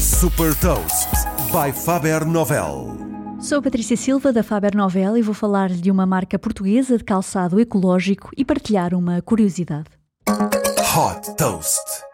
Super Toast by Faber Novel. Sou Patrícia Silva da Faber Novel e vou falar-lhe de uma marca portuguesa de calçado ecológico e partilhar uma curiosidade. Hot Toast.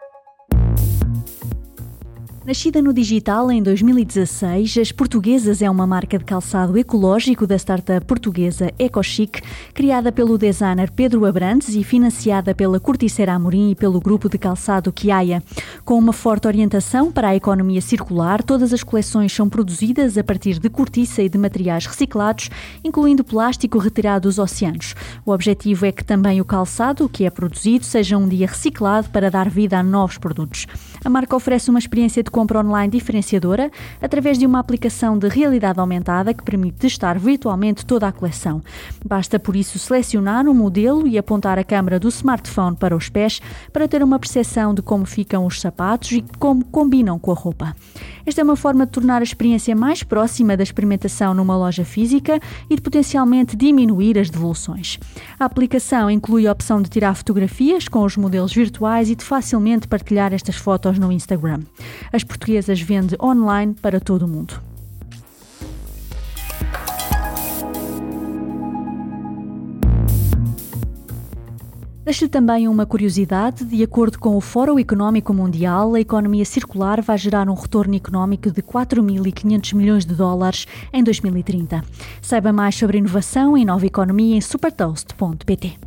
Nascida no digital em 2016, As Portuguesas é uma marca de calçado ecológico da startup portuguesa EcoChic, criada pelo designer Pedro Abrantes e financiada pela Corticeira Amorim e pelo grupo de calçado Kiaia. Com uma forte orientação para a economia circular, todas as coleções são produzidas a partir de cortiça e de materiais reciclados, incluindo plástico retirado dos oceanos. O objetivo é que também o calçado que é produzido seja um dia reciclado para dar vida a novos produtos. A marca oferece uma experiência de compra online diferenciadora através de uma aplicação de realidade aumentada que permite testar virtualmente toda a coleção. Basta por isso selecionar um modelo e apontar a câmera do smartphone para os pés para ter uma percepção de como ficam os sapatos e como combinam com a roupa. Esta é uma forma de tornar a experiência mais próxima da experimentação numa loja física e de potencialmente diminuir as devoluções. A aplicação inclui a opção de tirar fotografias com os modelos virtuais e de facilmente partilhar estas fotos no Instagram. As portuguesas vende online para todo o mundo. Deixo-lhe também uma curiosidade. De acordo com o Fórum Económico Mundial, a economia circular vai gerar um retorno económico de 4.500 milhões de dólares em 2030. Saiba mais sobre inovação e nova economia em supertoast.pt.